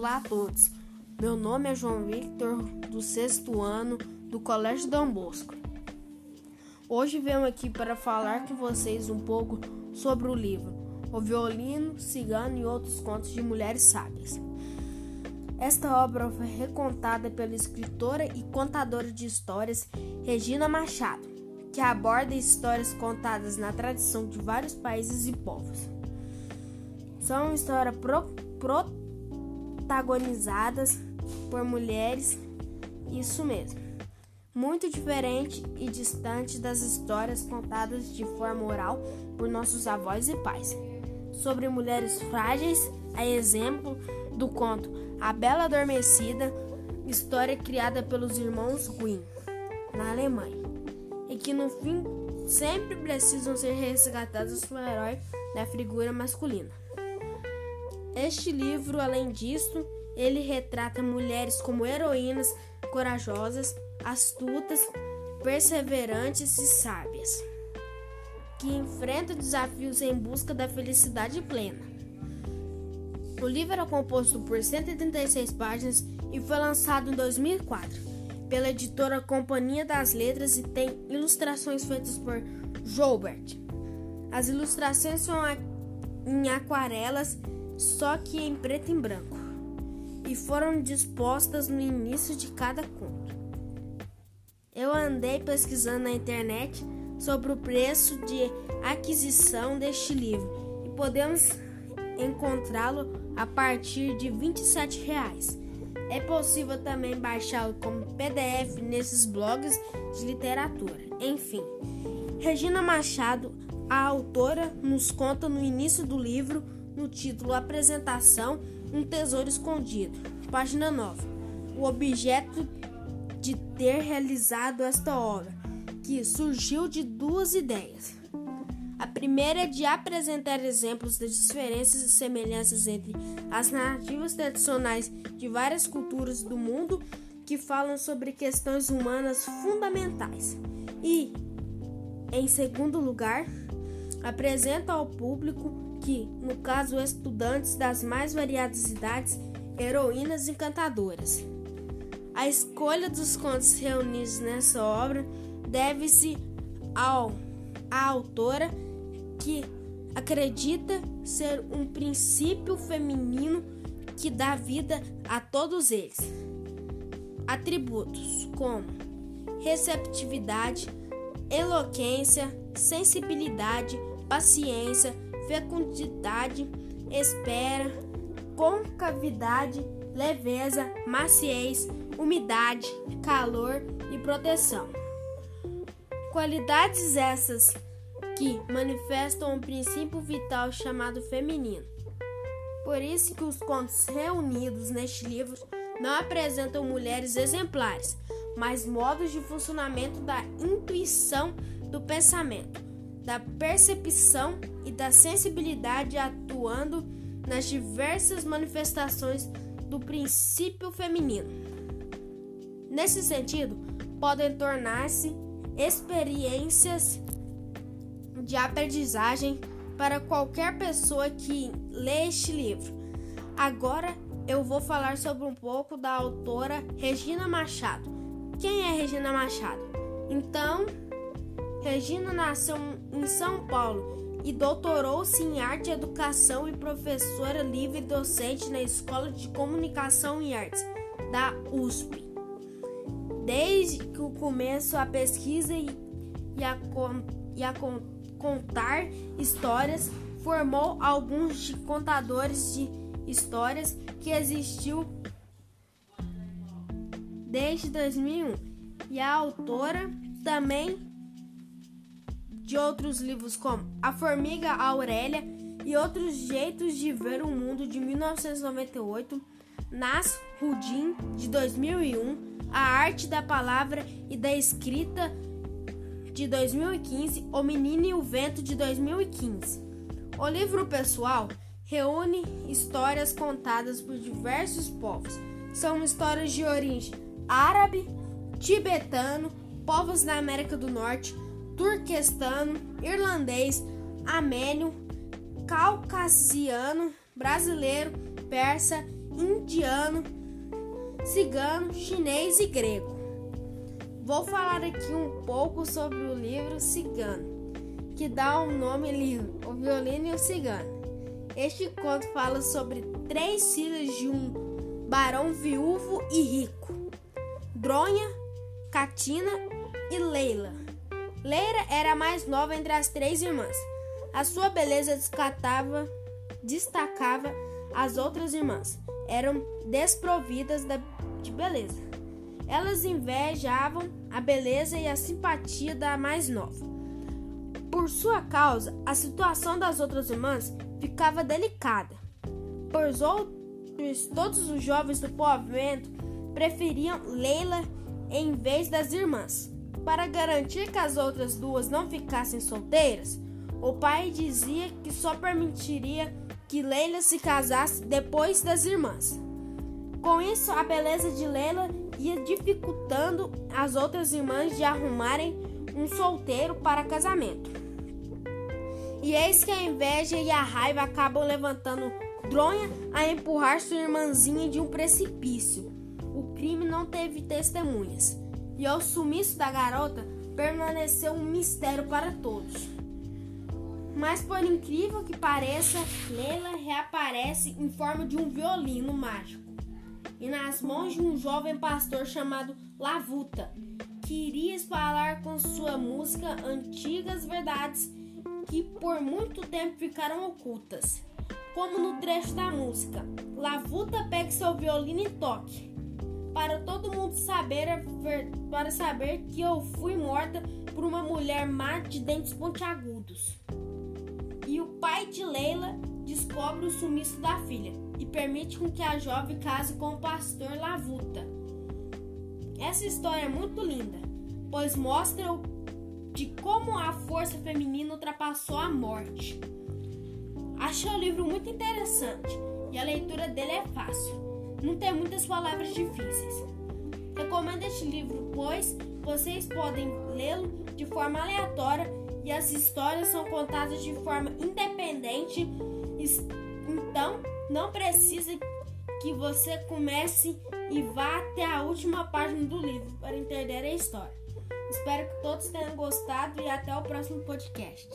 Olá a todos. Meu nome é João Victor, do sexto ano do Colégio Dom Bosco. Hoje venho aqui para falar com vocês um pouco sobre o livro O Violino, Cigano e Outros Contos de Mulheres Sábias. Esta obra foi recontada pela escritora e contadora de histórias Regina Machado, que aborda histórias contadas na tradição de vários países e povos. São histórias pro, pro protagonizadas por mulheres, isso mesmo. Muito diferente e distante das histórias contadas de forma oral por nossos avós e pais. Sobre mulheres frágeis, a exemplo do conto A Bela Adormecida, história criada pelos irmãos Grimm, na Alemanha, e que no fim sempre precisam ser resgatados pelo herói da figura masculina. Este livro, além disso, ele retrata mulheres como heroínas corajosas, astutas, perseverantes e sábias, que enfrentam desafios em busca da felicidade plena. O livro era composto por 136 páginas e foi lançado em 2004 pela editora Companhia das Letras e tem ilustrações feitas por Joubert. As ilustrações são em aquarelas só que em preto e branco, e foram dispostas no início de cada conto. Eu andei pesquisando na internet sobre o preço de aquisição deste livro e podemos encontrá-lo a partir de 27 reais. É possível também baixá-lo como PDF nesses blogs de literatura. Enfim, Regina Machado, a autora, nos conta no início do livro no título Apresentação Um Tesouro Escondido, página 9. O objeto de ter realizado esta obra, que surgiu de duas ideias. A primeira é de apresentar exemplos das diferenças e semelhanças entre as narrativas tradicionais de várias culturas do mundo que falam sobre questões humanas fundamentais. E, em segundo lugar, apresenta ao público que, no caso, estudantes das mais variadas idades, heroínas encantadoras. A escolha dos contos reunidos nessa obra deve-se ao à autora que acredita ser um princípio feminino que dá vida a todos eles. Atributos como receptividade, eloquência, sensibilidade, paciência, fecundidade, espera, concavidade, leveza, maciez, umidade, calor e proteção. Qualidades essas que manifestam um princípio vital chamado feminino. Por isso que os contos reunidos neste livro não apresentam mulheres exemplares, mas modos de funcionamento da intuição do pensamento da percepção e da sensibilidade atuando nas diversas manifestações do princípio feminino. Nesse sentido, podem tornar-se experiências de aprendizagem para qualquer pessoa que lê este livro. Agora eu vou falar sobre um pouco da autora Regina Machado. Quem é Regina Machado? Então, Regina nasceu em São Paulo e doutorou-se em arte e educação e professora livre docente na Escola de Comunicação e Artes da USP. Desde que o começo a pesquisa e, a, e a contar histórias, formou alguns de contadores de histórias que existiu desde 2001 e a autora também de outros livros como A Formiga Aurélia e Outros Jeitos de Ver o Mundo de 1998, Nas Rudin de 2001, A Arte da Palavra e da Escrita de 2015, O Menino e o Vento de 2015. O livro pessoal reúne histórias contadas por diversos povos. São histórias de origem árabe, tibetano, povos da América do Norte, turquestano, irlandês, amênio, caucasiano, brasileiro, persa, indiano, cigano, chinês e grego. Vou falar aqui um pouco sobre o livro Cigano, que dá o um nome livro, O Violino e o Cigano. Este conto fala sobre três filhas de um barão viúvo e rico: Dronha, Katina e Leila. Leila era a mais nova entre as três irmãs. A sua beleza descatava, destacava as outras irmãs. Eram desprovidas de beleza. Elas invejavam a beleza e a simpatia da mais nova. Por sua causa, a situação das outras irmãs ficava delicada. Pois outros, todos os jovens do povoamento preferiam Leila em vez das irmãs. Para garantir que as outras duas não ficassem solteiras, o pai dizia que só permitiria que Leila se casasse depois das irmãs. Com isso, a beleza de Leila ia dificultando as outras irmãs de arrumarem um solteiro para casamento. E eis que a inveja e a raiva acabam levantando Dronha a empurrar sua irmãzinha de um precipício. O crime não teve testemunhas, e ao sumiço da garota permaneceu um mistério para todos. Mas por incrível que pareça, Leila reaparece em forma de um violino mágico e nas mãos de um jovem pastor chamado Lavuta, que iria espalhar com sua música antigas verdades que por muito tempo ficaram ocultas. Como no trecho da música, Lavuta pegue seu violino e toque. Para todo mundo saber, para saber que eu fui morta por uma mulher má de dentes pontiagudos. E o pai de Leila descobre o sumiço da filha e permite com que a jovem case com o pastor Lavuta. Essa história é muito linda, pois mostra de como a força feminina ultrapassou a morte. Achei o livro muito interessante e a leitura dele é fácil. Não tem muitas palavras difíceis. Recomendo este livro, pois vocês podem lê-lo de forma aleatória e as histórias são contadas de forma independente. Então, não precisa que você comece e vá até a última página do livro para entender a história. Espero que todos tenham gostado e até o próximo podcast.